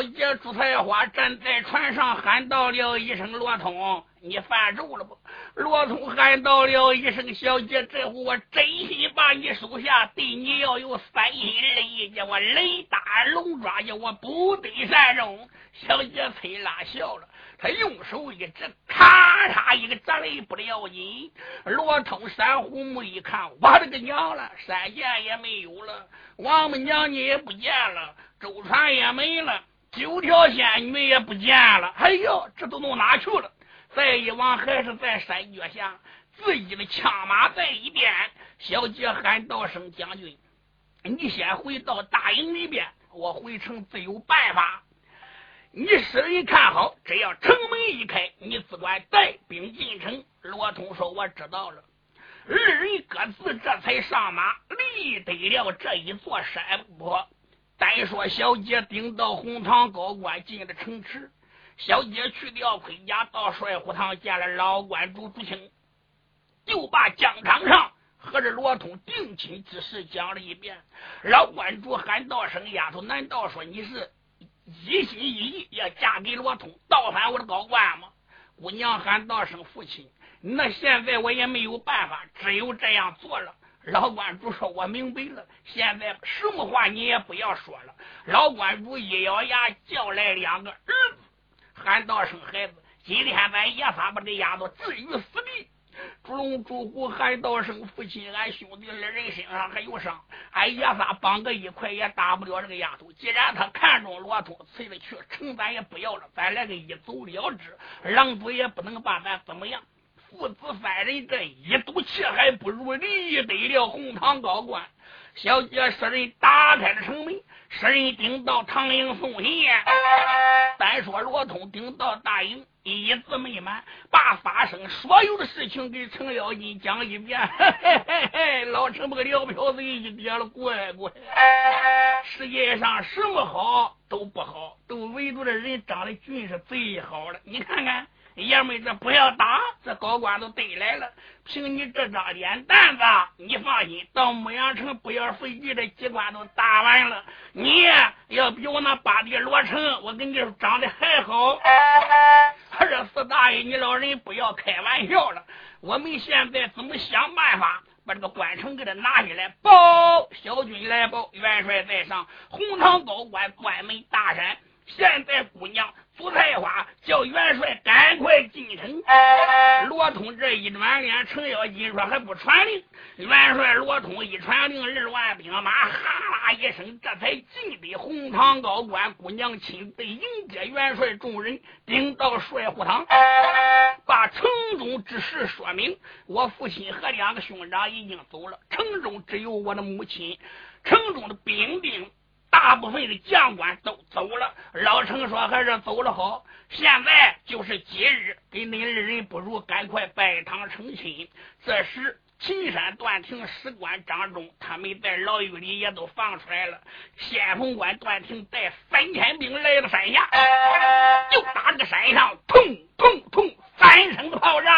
小姐朱彩花站在船上，喊道了一声：“罗通，你犯咒了不？”罗通喊道了一声：“小姐，这回我真心把你收下，对你要有三心二意，叫我雷打龙抓，叫我不得善终。”小姐崔拉笑了。他用手一指，咔嚓一个砸雷不要紧。罗通三虎目一看，我的个娘了！山涧也没有了，王母娘娘也不见了，舟船也没了，九条仙女也不见了。哎呦，这都弄哪去了？再一往，还是在山脚下，自己的枪马在一边。小姐喊道声：“将军，你先回到大营里边，我回城自有办法。”你使人看好，只要城门一开，你只管带兵进城。罗通说：“我知道了。”二人各自这才上马，离得了这一座山坡。单说小姐顶到红堂高官进了城池，小姐去掉盔甲，到帅府堂见了老关主朱清，就把疆场上和这罗通定亲之事讲了一遍。老关主喊道声：“丫头，难道说你是？”一心一意要嫁给罗通，倒反我的高官吗？姑娘喊道声父亲，那现在我也没有办法，只有这样做了。老关主说：“我明白了，现在什么话你也不要说了。”老关主一咬牙，叫来两个儿子，喊道声孩子，今天咱爷仨把这丫头置于死地。朱龙、朱虎喊道声：“父亲，俺兄弟二人身上还有伤，俺爷仨绑个一块也打不了这个丫头。既然他看中罗通，催了去，城咱也不要了，咱来个一走了之。狼主也不能把咱怎么样。父子三人这一赌气，还不如离得了红堂高官。小姐使人打开了城门。”使人顶到唐营送信，单说罗通顶到大营，一字没满，把发生所有的事情给程咬金讲一遍。嘿嘿嘿嘿，老陈不个撂瓢子一点了，乖乖。世界上什么好都不好，都唯独这人长得俊是最好的。你看看。爷们，这不要打，这高官都逮来了。凭你这张脸蛋子，你放心，到牧羊城不要费劲，这机关都打完了。你要比我那八弟罗成，我跟你说长得还好。二四大爷，你老人不要开玩笑了。我们现在怎么想办法把这个关城给他拿下来？报小军来报，元帅在上，红堂高官关门大山。现在姑娘。朱菜花叫元帅赶快进城。罗通这一转脸，程咬金说还不传令。元帅罗通一传令，二万兵马哈啦一声，这才进的红堂高官。姑娘亲自迎接元帅，众人顶到帅府堂，把城中之事说明。我父亲和两个兄长已经走了，城中只有我的母亲，城中的兵丁。大部分的将官都走了，老程说还是走了好。现在就是吉日，给恁二人不如赶快拜堂成亲。这时，秦山段庭史官张忠他们在牢狱里也都放出来了。先锋官段庭带三千兵来到山下，就打这个山上，砰砰砰，三声炮仗。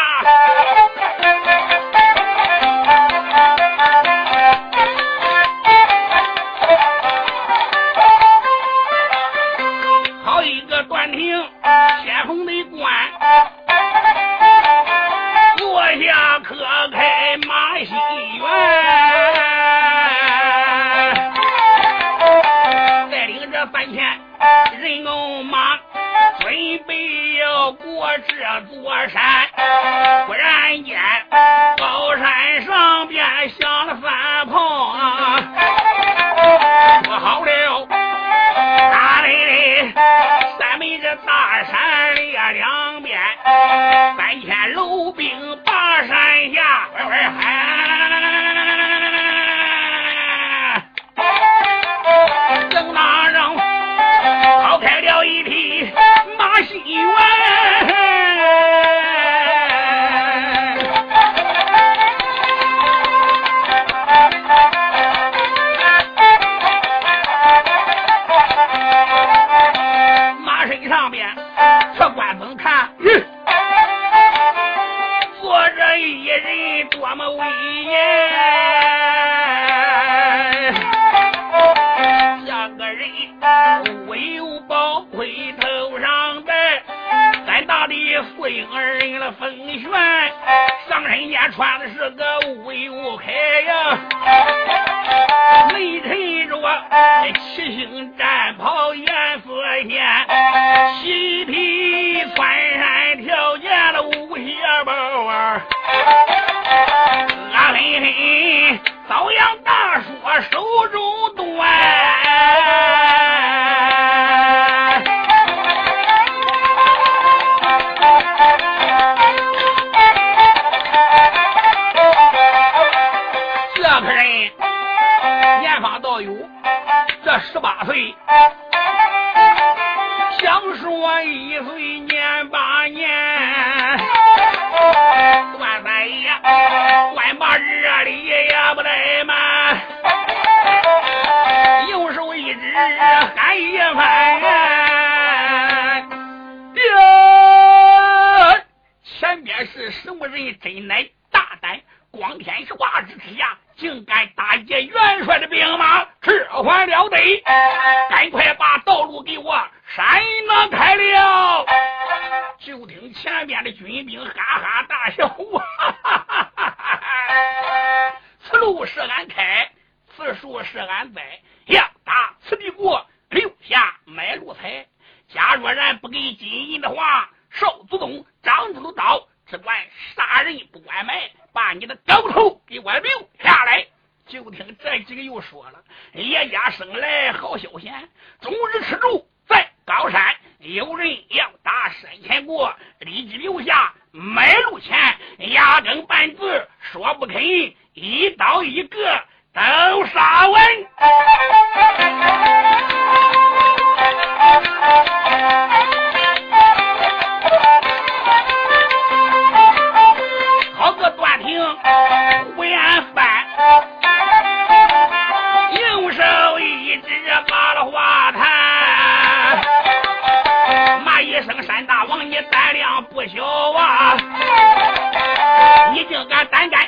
不敢单干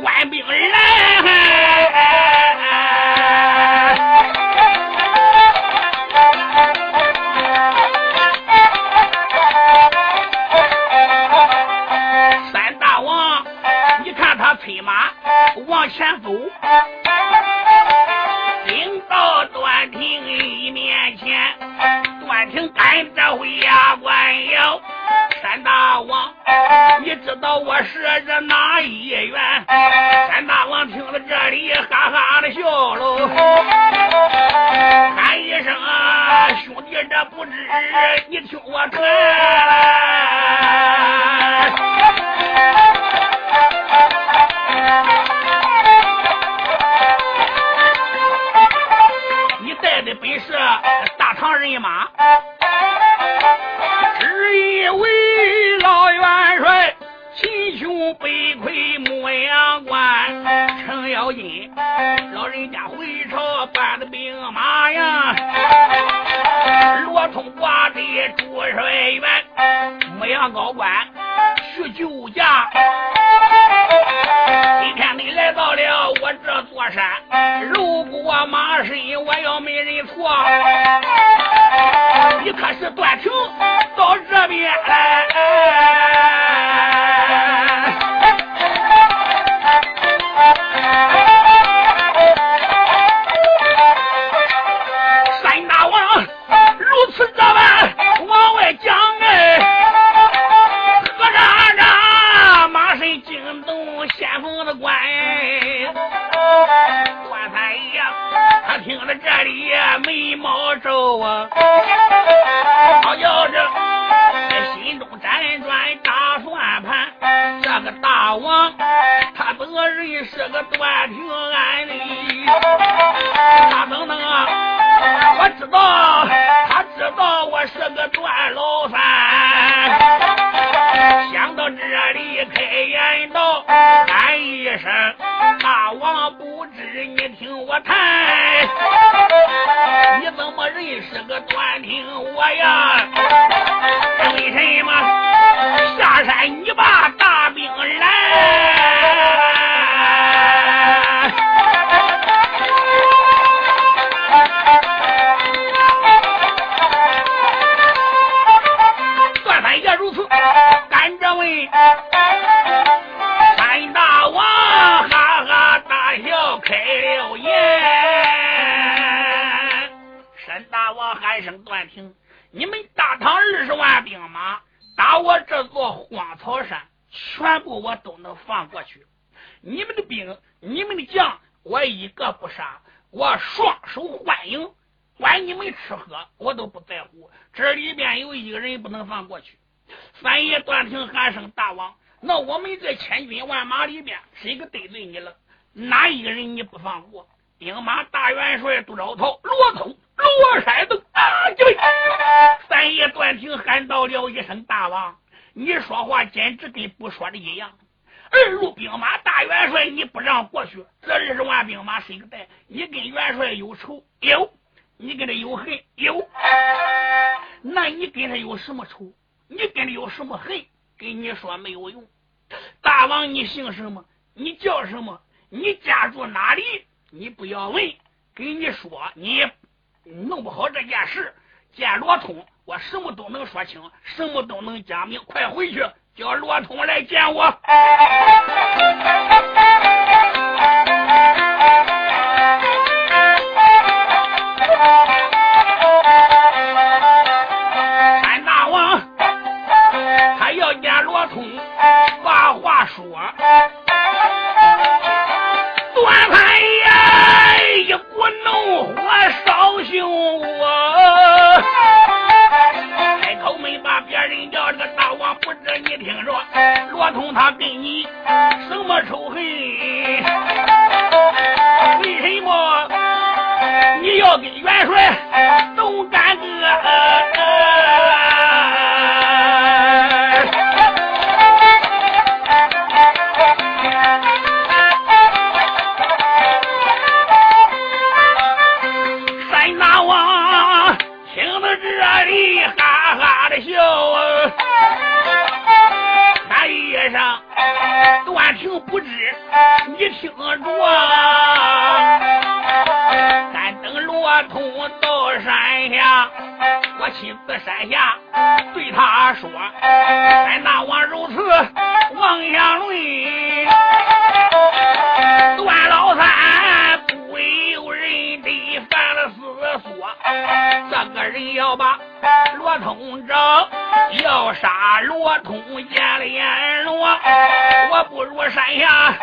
外有来。听着这里眉毛皱啊好叫是在心中辗转打算盘这个大王他本人是个段平安的他等等啊我知道他知道我是个段老三我认识个短亭我呀为什么下山去。你你跟他有什么恨？跟你说没有用。大王，你姓什么？你叫什么？你家住哪里？你不要问，跟你说，你弄不好这件事。见罗通，我什么都能说清，什么都能讲明。快回去，叫罗通来见我。他跟你什么仇恨？为什么你要跟元帅动干戈？山下，对他说：“还拿我如此妄想论，段老三不由人地犯了思索，这个人要把罗通找，要杀罗通见了阎罗，我不如山下。”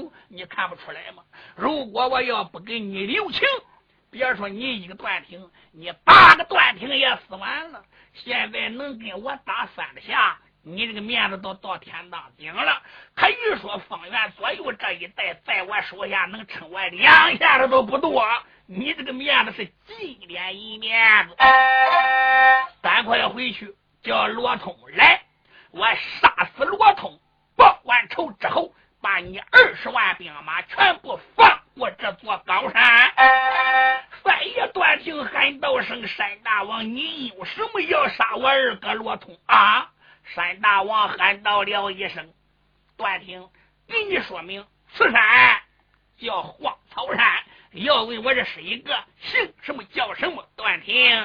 情你看不出来吗？如果我要不给你留情，别说你一个断庭，你八个断庭也死完了。现在能跟我打三下，你这个面子都到天当顶了。可据说方圆左右这一带，在我手下能称我两下的都不多。你这个面子是几点一面子？赶快回去叫罗通来，我杀死罗通，报完仇之后。把你二十万兵马全部放过这座高山！三爷断听喊道声：“山大王，你有什么要杀我二哥罗通啊？”山大王喊道了一声：“断听，给你说明，此山叫荒草山。要问我这是一个姓什么叫什么，断听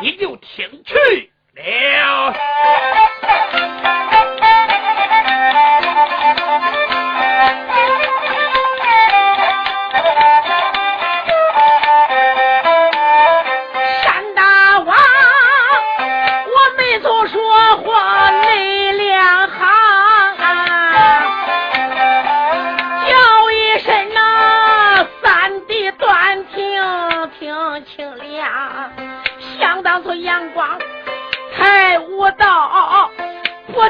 你就听去了。”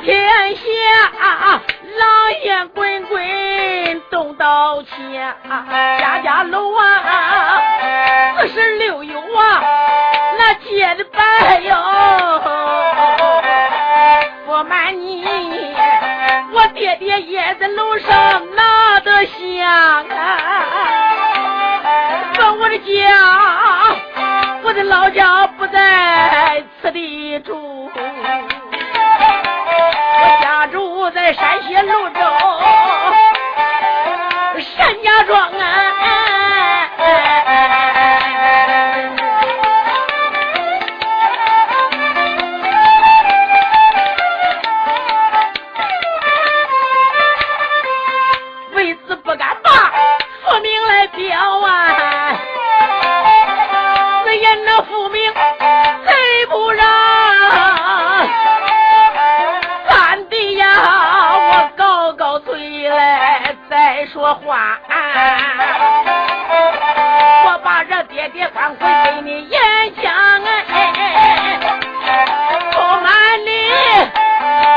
天下狼烟滚滚动刀切，家家楼啊四十六有啊，那结的白哟。不瞒你，我爹爹也在楼上拿的香啊。说我的家，我的老家不在此地住。我家住在山西潞州单家庄啊，话，我把这爹爹关回给你演讲哎，不瞒你，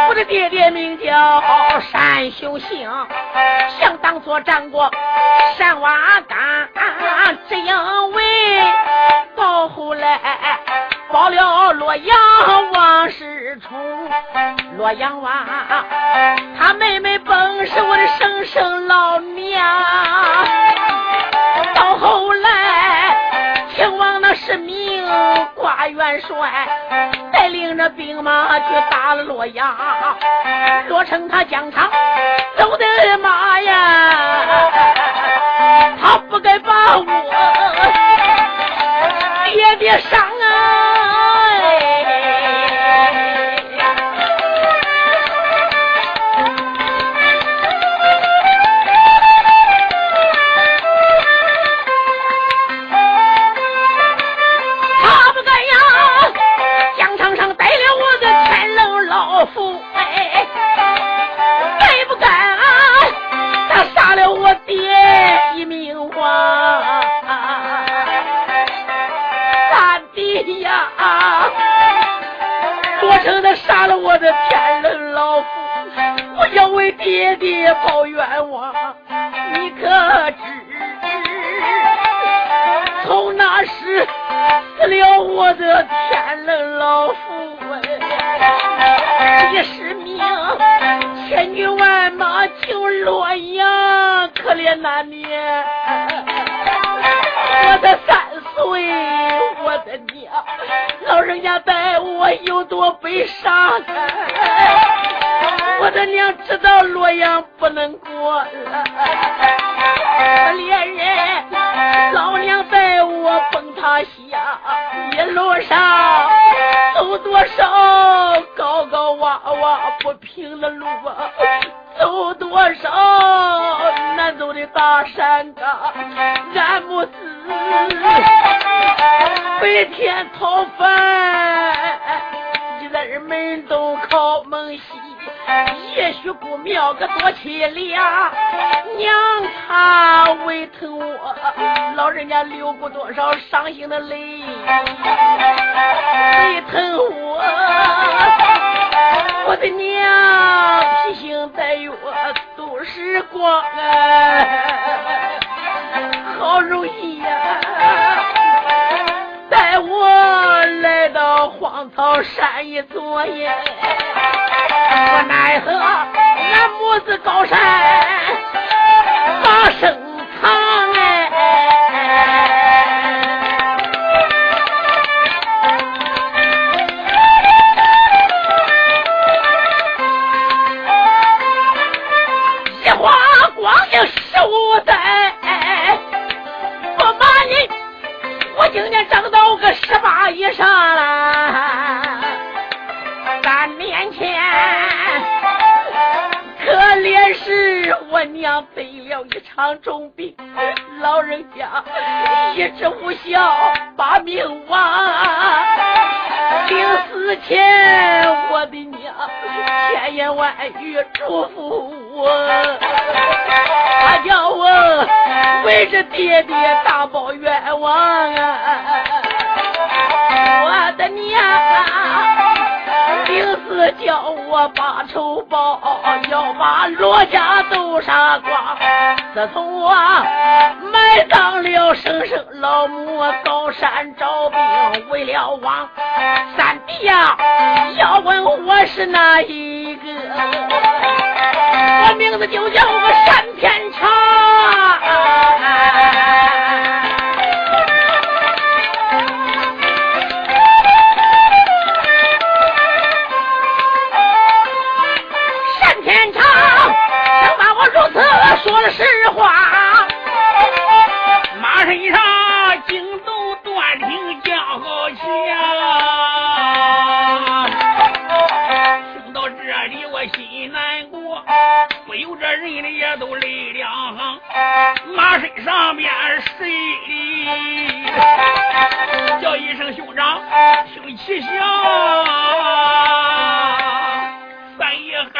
我的爹爹名叫单修行，想当作战过山洼岗，只因为。到后来保了洛阳王世充，洛阳王他妹妹本是我的生生老帅，带领着兵马去打了洛阳，洛城他疆场走的马呀，他不该把我爹爹抱冤枉，你可知？从那时死了我的天伦老父，一世命千军万马救洛阳，可怜那年我的三岁，我的娘，老人家待我有多悲伤，我的娘知道洛阳不能过了，伤心的泪，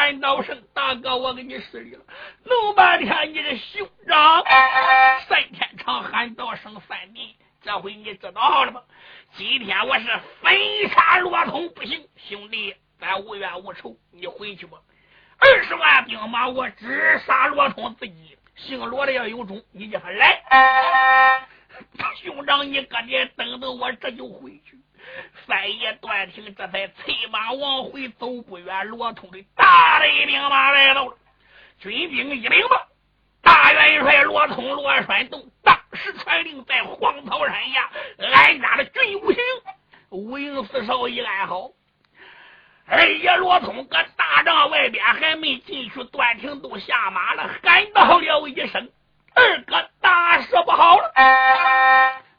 喊道声：“大哥，我给你施礼了。”弄半天，你这兄长三天长喊道声：“三弟，这回你知道了吧？今天我是焚杀罗通，不行，兄弟，咱无冤无仇，你回去吧。二十万兵马，我只杀罗通自己，姓罗的要有种，你叫他来。兄长，你搁这等等我，这就回去。”三爷断听，这才催马往回走。不远，罗通的大队兵马来到了，军兵一领吧。大元帅罗通、罗栓洞当时传令，在黄草山下安家了军五营。五营四少一安好。二爷罗通搁大帐外边还没进去，段廷都下马了，喊道了一声：“二哥，大事不好了！”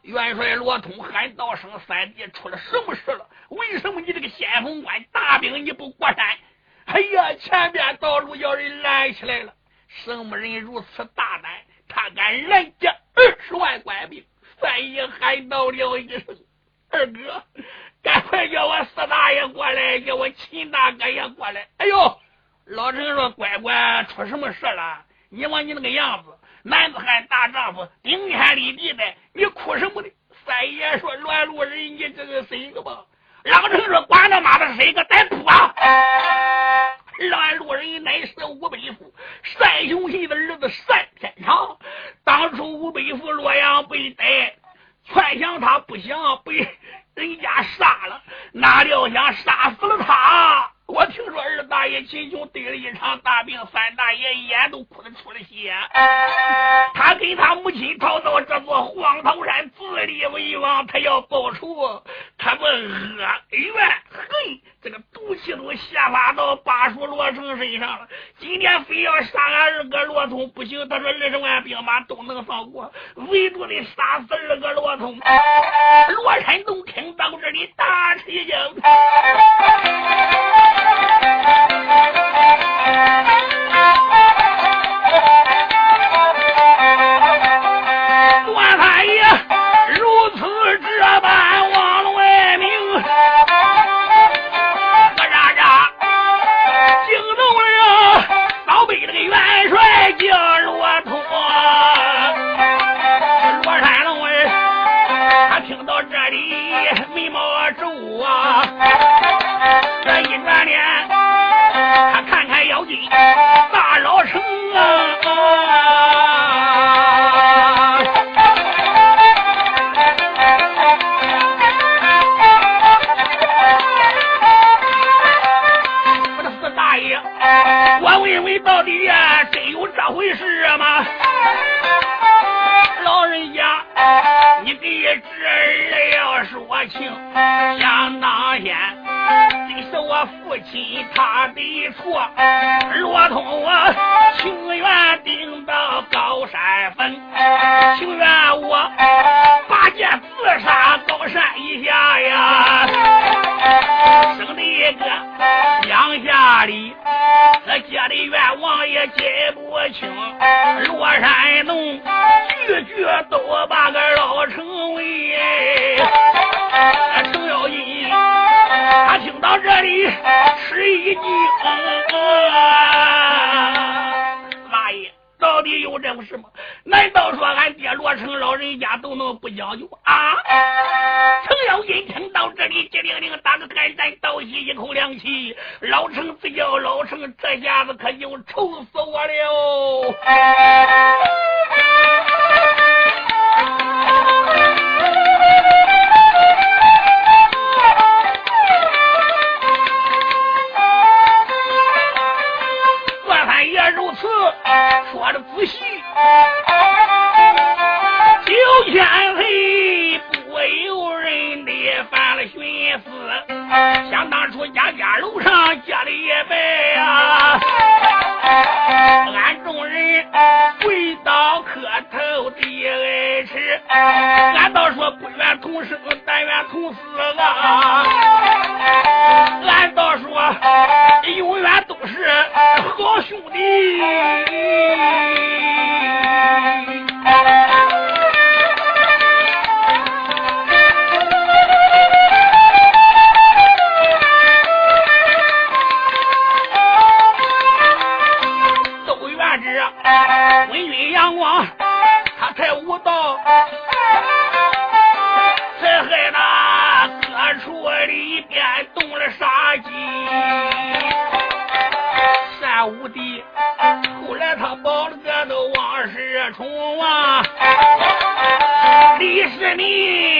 元帅罗通喊道声：“三弟，出了什么事了？为什么你这个先锋官大兵你不过山？哎呀，前边道路叫人拦起来了！什么人如此大胆？他敢拦截二十万官兵？”三爷喊道了一声：“二哥，赶快叫我四大爷过来，叫我秦大哥也过来！”哎呦，老陈说：“乖乖，出什么事了？你望你那个样子。”男子汉大丈夫，顶天立地的，你哭什么的？三爷说：“乱路人，你这个谁个吧？”老成说：“管他妈的谁个，咱扑俺路人乃是吴北府单雄信的儿子单天长。当初吴北府洛阳被逮，劝降他不想被人家杀了，哪料想杀死了他。我听说二大爷秦琼得了一场大病，三大爷眼都哭得出了血。他跟他母亲逃到这座黄桃山，自立为王，他要报仇。他们恶怨恨，这个毒气都下发到巴蜀罗成身上了。今天非要杀俺二哥罗通不行，他说二十万兵马都能放过，唯独得杀死二哥罗通。罗山东听到这里大吃一惊。Thank you. 一惊，大爷到底有这回事吗？难道说俺爹罗成老人家都能不讲究啊？程咬金听到这里，机灵灵打个寒战，倒吸一口凉气。老程自叫老程，这下子可就愁死我了。说的仔细，九千岁不由人的犯了寻思。想当初家家楼上结了一拜呀，俺众人跪倒磕头地挨吃，俺倒说不愿同生，但愿同死啊！俺倒说 Hey. 李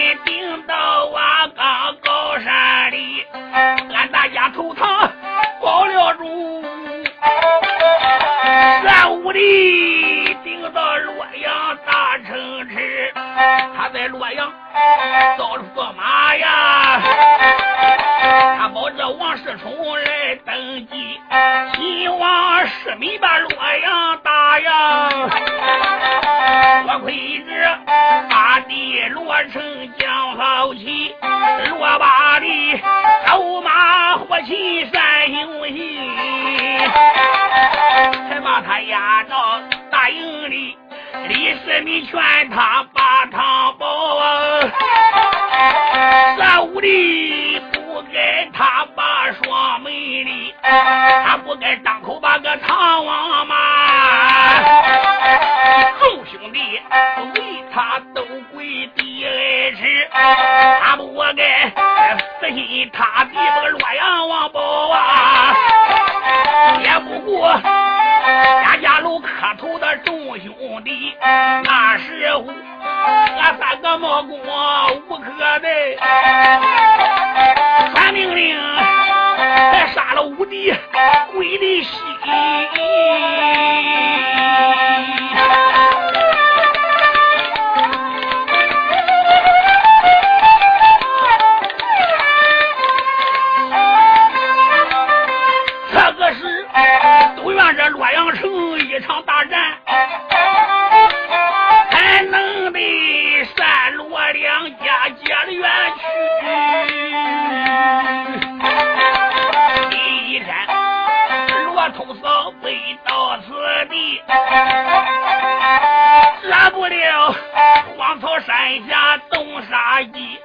山下动杀机，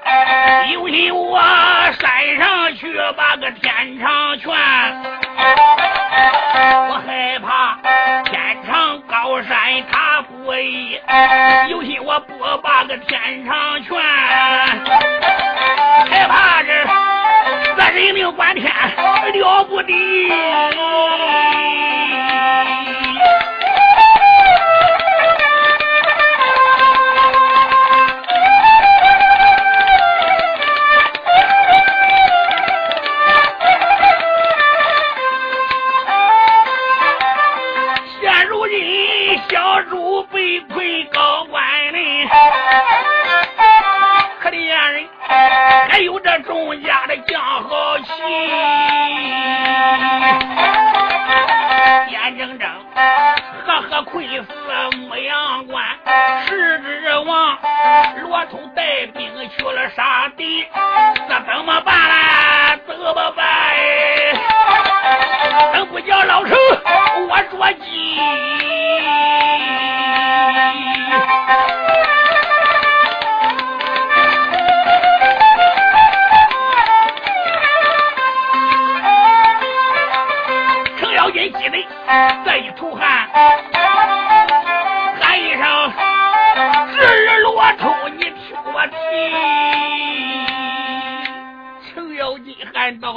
有心我山上去把个天长拳，我害怕天长高山他不依，有心我不把个天长拳，害怕这这人命关天了不得。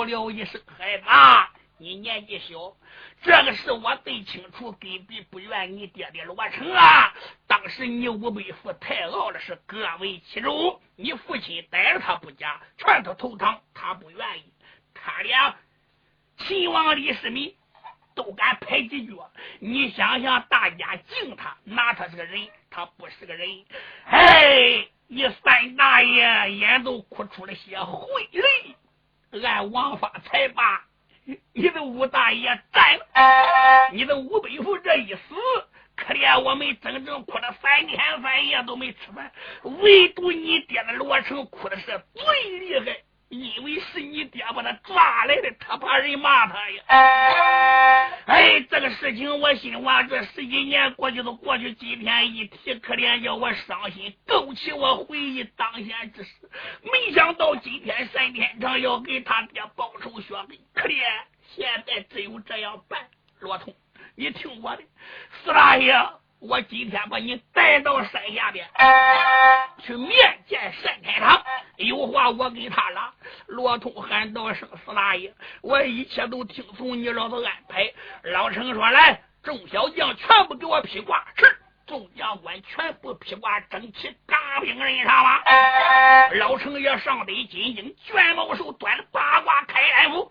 了一声害怕你年纪小这个事我最清楚根本不怨你爹爹罗成啊当时你五伯父太傲了是各为其主你父亲逮着他不假劝他投唐他不愿意他连秦王李世民都敢拍几脚你想想大家敬他拿他是个人他不是个人哎你三大爷眼都哭出了些灰泪按王法才把你的吴大爷斩了。你的吴北府这一死，可怜我们整整哭了三天三夜都没吃饭，唯独你爹的罗成哭的是最厉害。因为是你爹把他抓来的，他怕人骂他呀。哎，这个事情我心话，这十几年过去都过去，今天一提，可怜叫我伤心，勾起我回忆当年之事。没想到今天沈天长要给他爹报仇雪恨，可怜现在只有这样办。罗通，你听我的，四大爷。我今天把你带到山下边去面见山开堂，有话我给他拉。罗通喊道声：“四大爷，我一切都听从你老子安排。”老成说：“来，众小将全部给我披挂。”是。众将官全部披挂整齐，大兵人上了。老程爷上得金睛，卷毛手端八卦开来斧。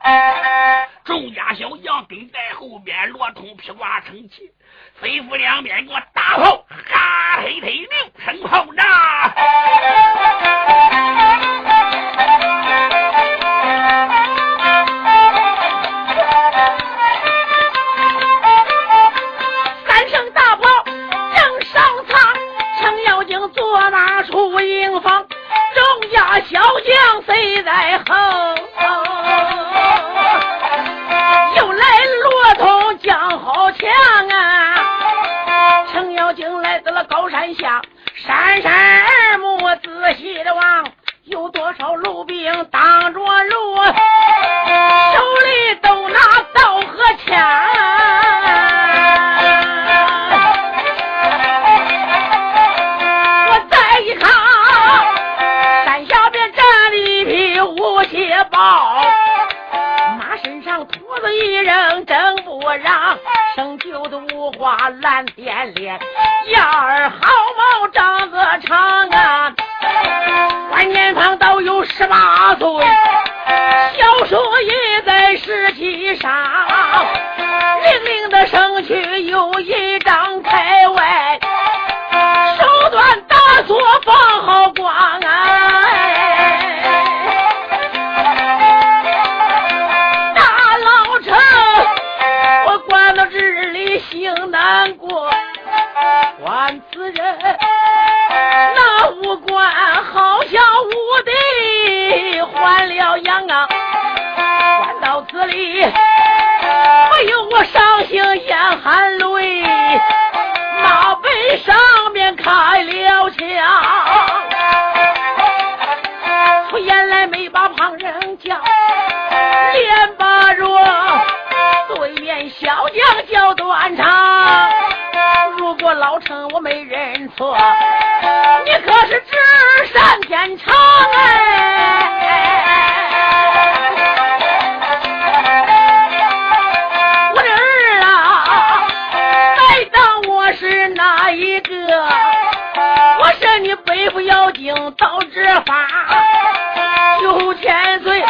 众家小将跟在后边，罗通披挂整齐，飞斧两边给我打炮，哈嘿嘿，六声炮仗。小将谁在后？又来罗通将好枪啊！程咬金来到了高山下，闪闪耳目仔细的望，有多少路兵挡住？应道之法。九千岁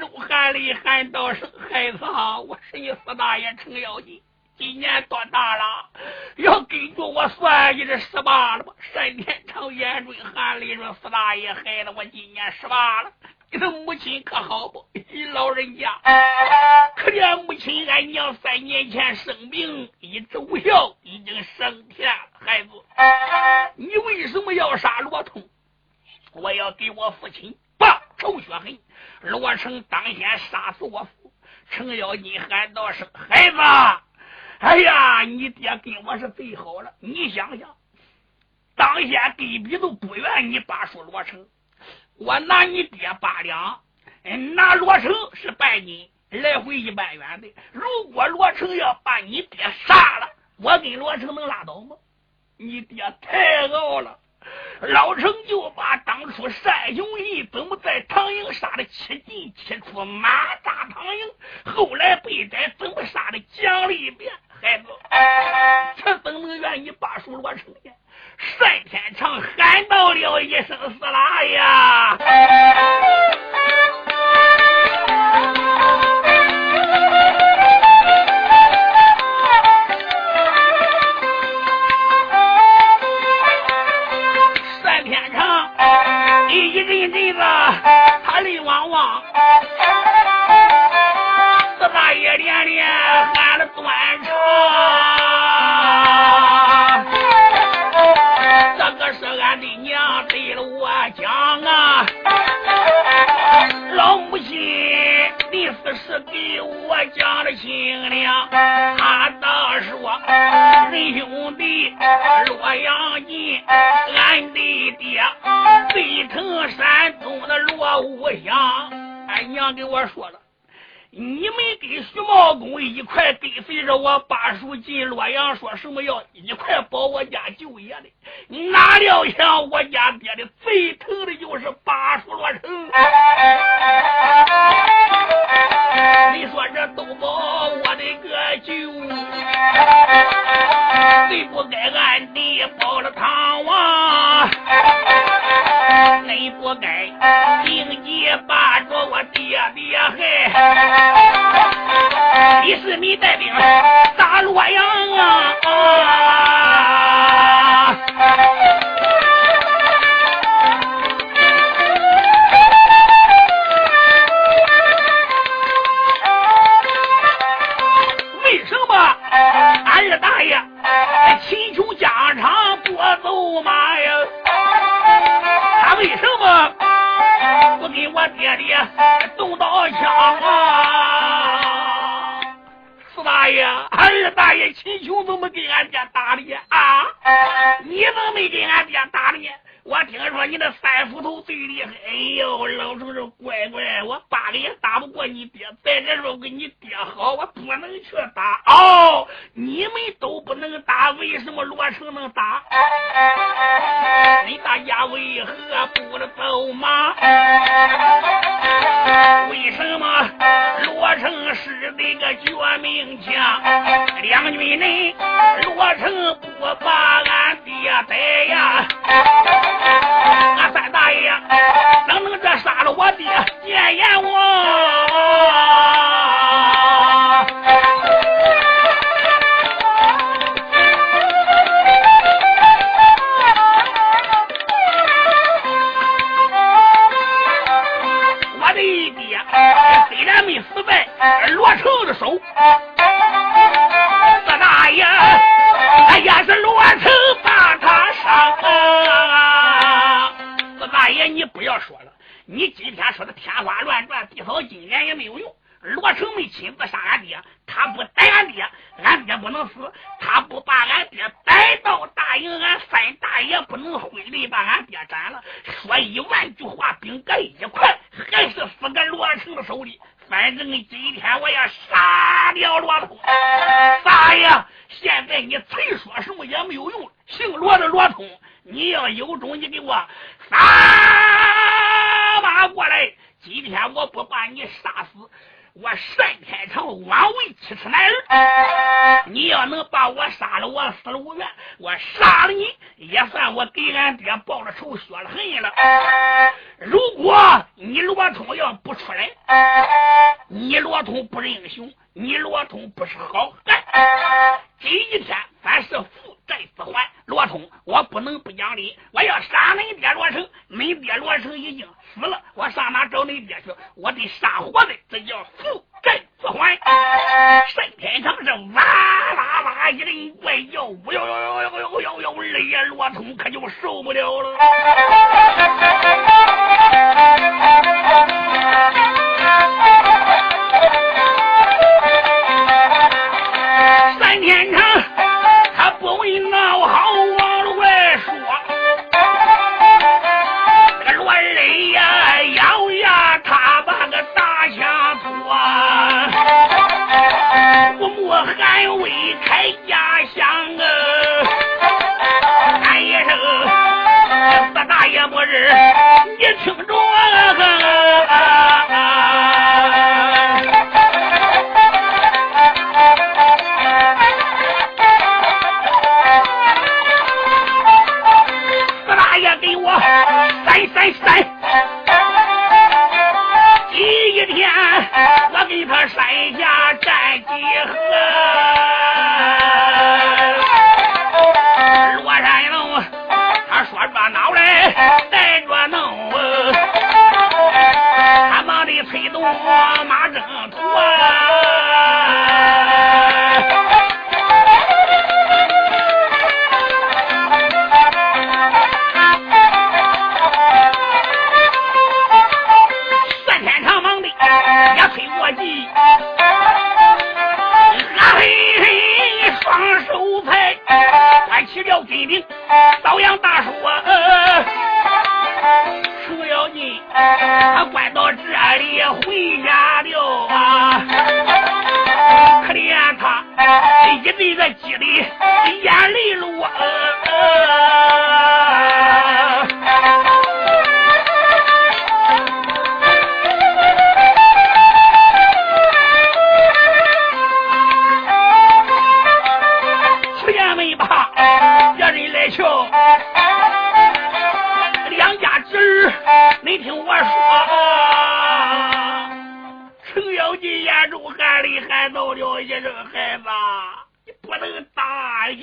州韩立喊道生，孩子啊，我是你四大爷程咬金，今年多大了？要根据我算计的十八了吧？单天长、严准、韩立说四大爷，孩子我今年十八了。你的母亲可好不？你老人家可怜母亲，俺娘三年前生病，一直无效，已经升天了。孩子，你为什么要杀罗通？我要给我父亲报仇雪恨。罗成当先杀死我父，程咬金喊道：“生孩子！哎呀，你爹跟我是最好了。你想想，当先对比都不怨你罢说罗成，我拿你爹八两，拿罗成是半斤，来回一百元的。如果罗成要把你爹杀了，我跟罗成能拉倒吗？你爹太傲了。”老成就把当初单雄义怎么在唐营杀的七进七出马大唐营，后来被逮怎么杀的讲了一遍。孩子，他怎能愿意罢黜落成呢？单天成喊到了一声：“死啦呀！”阵阵子他泪汪汪，四大爷连连喊了断肠。这个是俺的娘对了我讲啊，老母亲临死时给我讲了清娘，他倒说人兄弟洛阳人，俺的爹最山东的罗五祥，俺娘给我说了。你们跟徐茂公一块跟随着我八叔进洛阳，说什么要一块保我家舅爷的？哪料想我家爹的最疼的就是八叔罗成。你说这都保我的个舅，最不该暗地保了唐王，恁不该定计把着我爹爹害。李世民带兵打洛阳啊！大爷秦琼家常多走马呀？他为什么不给我爹爹动刀枪啊？四大爷，二大爷秦琼怎么给俺爹打的啊？你怎么没给俺爹打的呢？我听说你那三斧头最厉害，哎呦，老叔叔乖乖，我八个也打不过你爹。在这时候跟你爹好，我不能去打。哦，你们都不能打，为什么罗成能打？你大家为何不能走马？为什么罗成是那个绝命枪？两军人，罗成不把俺爹逮呀？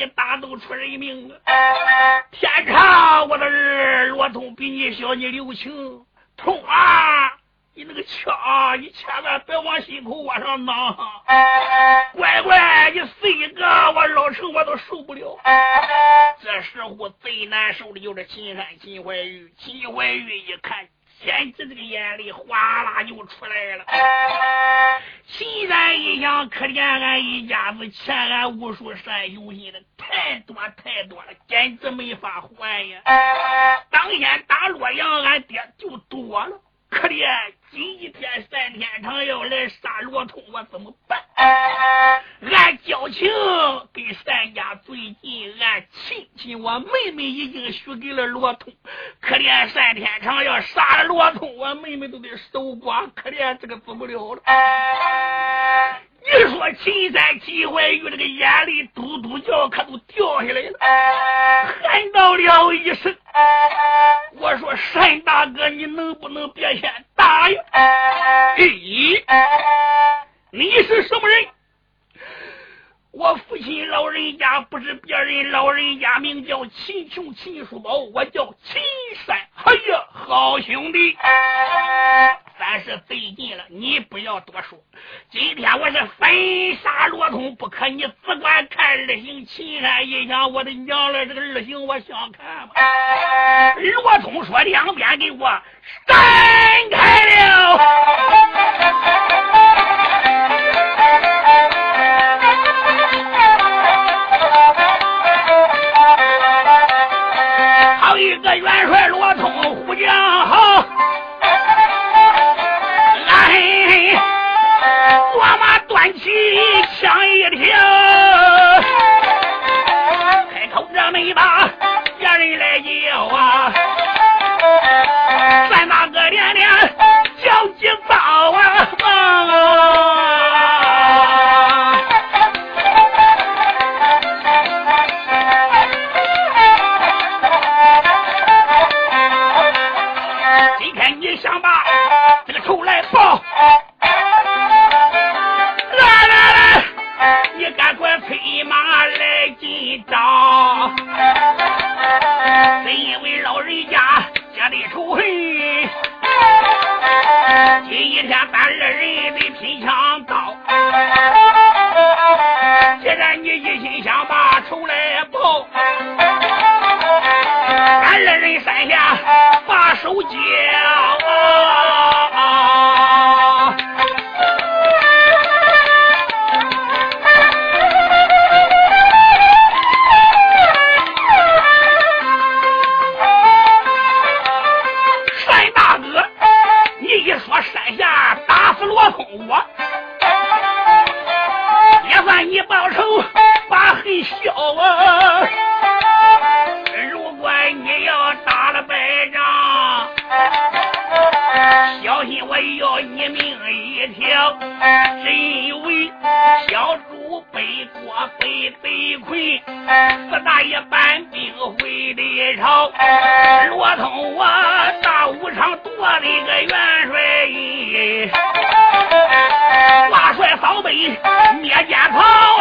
打斗出人命啊！天长，我的儿，罗通比你小，你留情。通啊，你那个枪，你千万别往心口往上攮。乖乖，你死一个，我老成我都受不了。这时候最难受的就是秦山秦怀玉。秦怀玉一看。简直这个眼泪哗啦就出来了。秦山一想，可怜俺一家子欠俺无数善兄心的太多太多了，简直没法还呀！当年打洛阳，俺爹就躲了。可怜一天三天长要来杀罗通，我怎么办？俺交情跟三家最近，俺亲亲我妹妹已经许给了罗通。可怜三天长要杀了罗通，我妹妹都得守寡。可怜这个治不了了。你说秦三秦怀玉这个眼泪嘟嘟叫，可都掉下来了，喊到了一声：“我说单大哥，你能不能别先打呀？”咦，你是什么人？我父亲老人家不是别人，老人家名叫秦琼秦叔宝，我叫秦山。哎呀，好兄弟，咱是最近了，你不要多说。今天我是非杀罗通不可，你只管看二行。秦山一想，我的娘嘞，这个二行我想看吧？罗通说：“两边给我展开了。好一个元帅罗通虎将好来我马端起枪一跳亏，四大爷搬兵回的朝，罗通我大武昌夺了个元帅，挂帅扫北灭奸曹。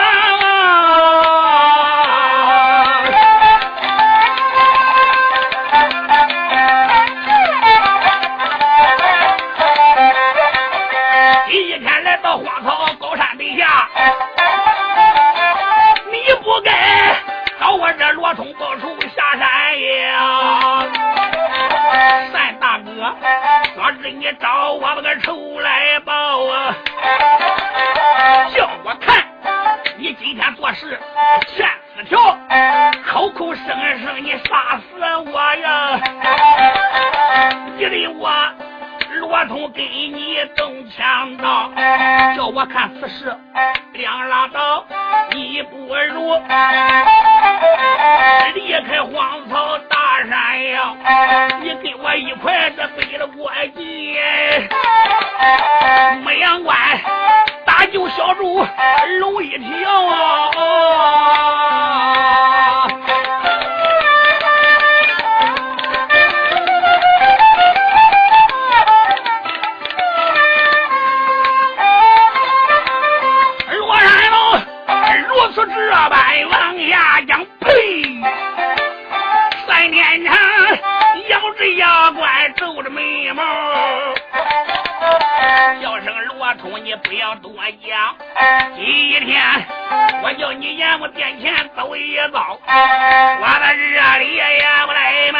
我的热里也不来嘛。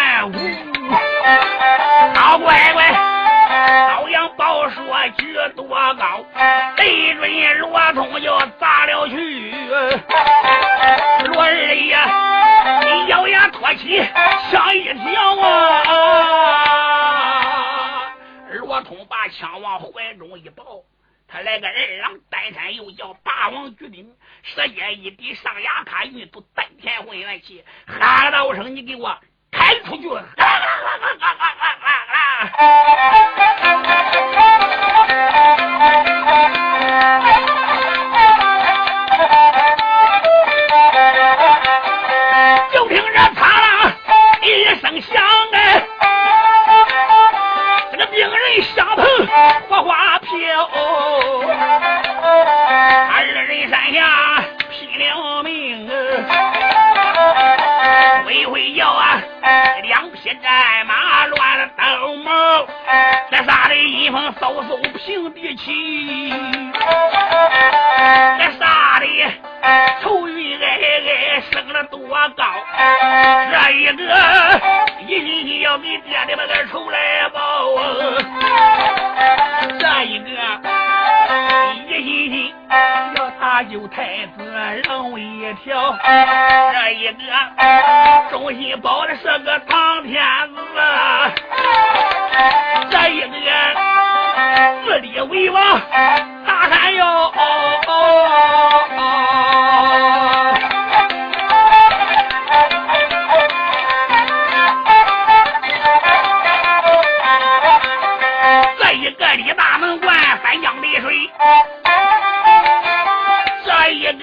好乖乖，朝阳报说举多高，对准罗通就砸了去。罗二爷，你咬牙托起枪一跳啊！罗通把枪往怀中一抱。他来个二郎担山，又叫霸王举鼎，舌尖一滴，上牙卡玉都丹田混元气，喊道声：“你给我开出去！”就听这嚓啦一声响哎。兵人相碰，火花飘。哦二人山下拼了命，为会要啊，两匹战马乱了兜毛。这啥的阴风嗖嗖平地起，这啥的愁云霭霭升了多高。这一个一心心要给爹的把个仇来报，这一个一心心要搭救太子龙一条，这一个忠心保的是个唐天子。这一个自立为王，大山哟。这一个李大门关三江丽水，这一个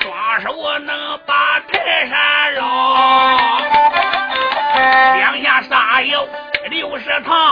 双手能把泰山绕，两下杀有。六十堂，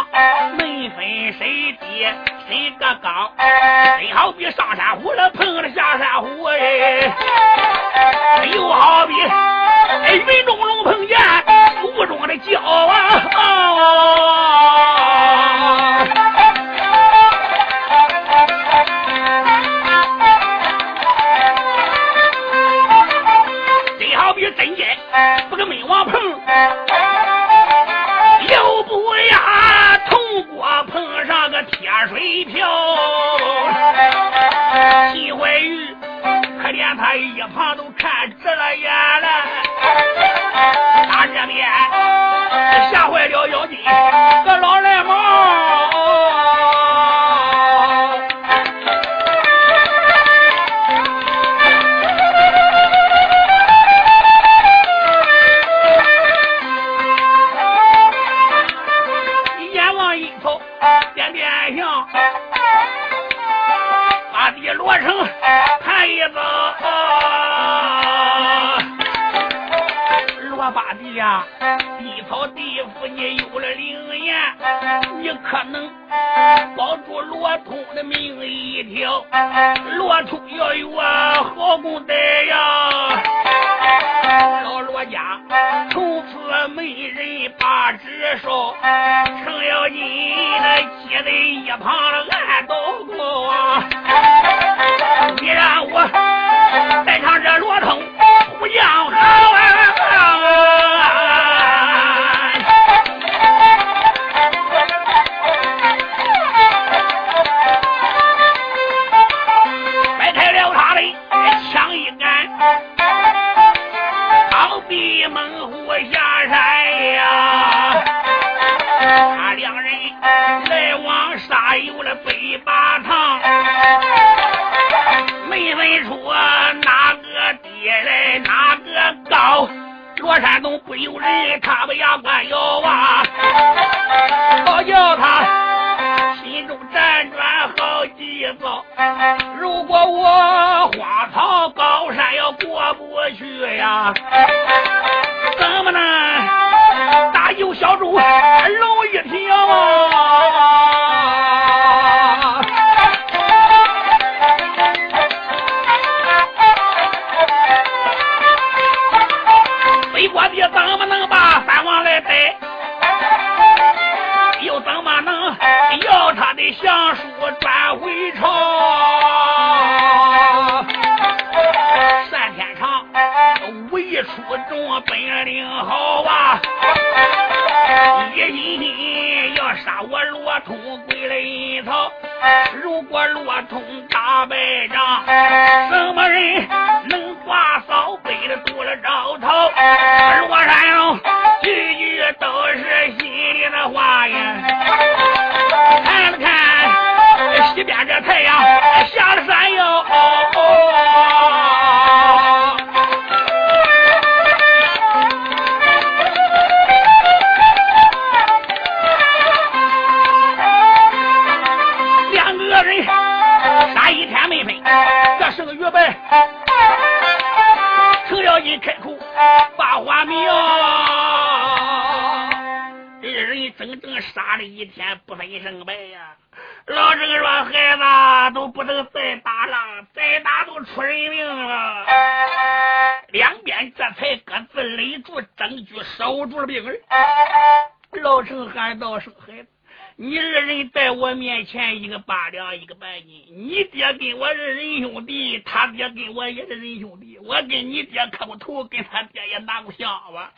钱，一个八两，一个半斤。你爹跟我是仁兄弟，他爹跟我也是仁兄弟。我跟你爹磕过头，跟他爹也拿过香吧。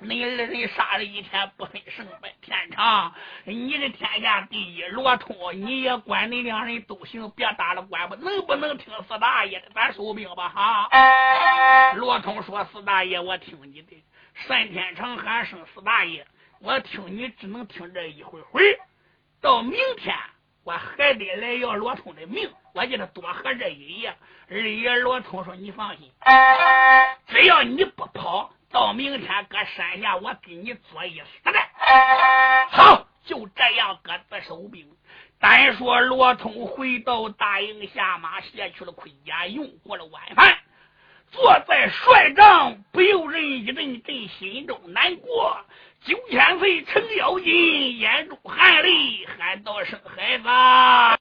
你二人杀了一天，不分胜败。天长，你是天下第一，罗通你也管，你两人都行，别打了管吧。能不能听四大爷的？咱收兵吧，哈。罗通说：“四大爷，我听你的。”单天长喊声：“四大爷。”我听你只能听这一回回，到明天我还得来要罗通的命，我叫他多喝这一夜。二爷罗通说：“你放心，只要你不跑，到明天搁山下我给你做一死的。”好，就这样各自收兵。单说罗通回到大营下马，卸去了盔甲，用过了晚饭，坐在帅帐，不由人一阵阵心中难过。九千岁程咬金，眼中含泪，喊道：“生孩子。”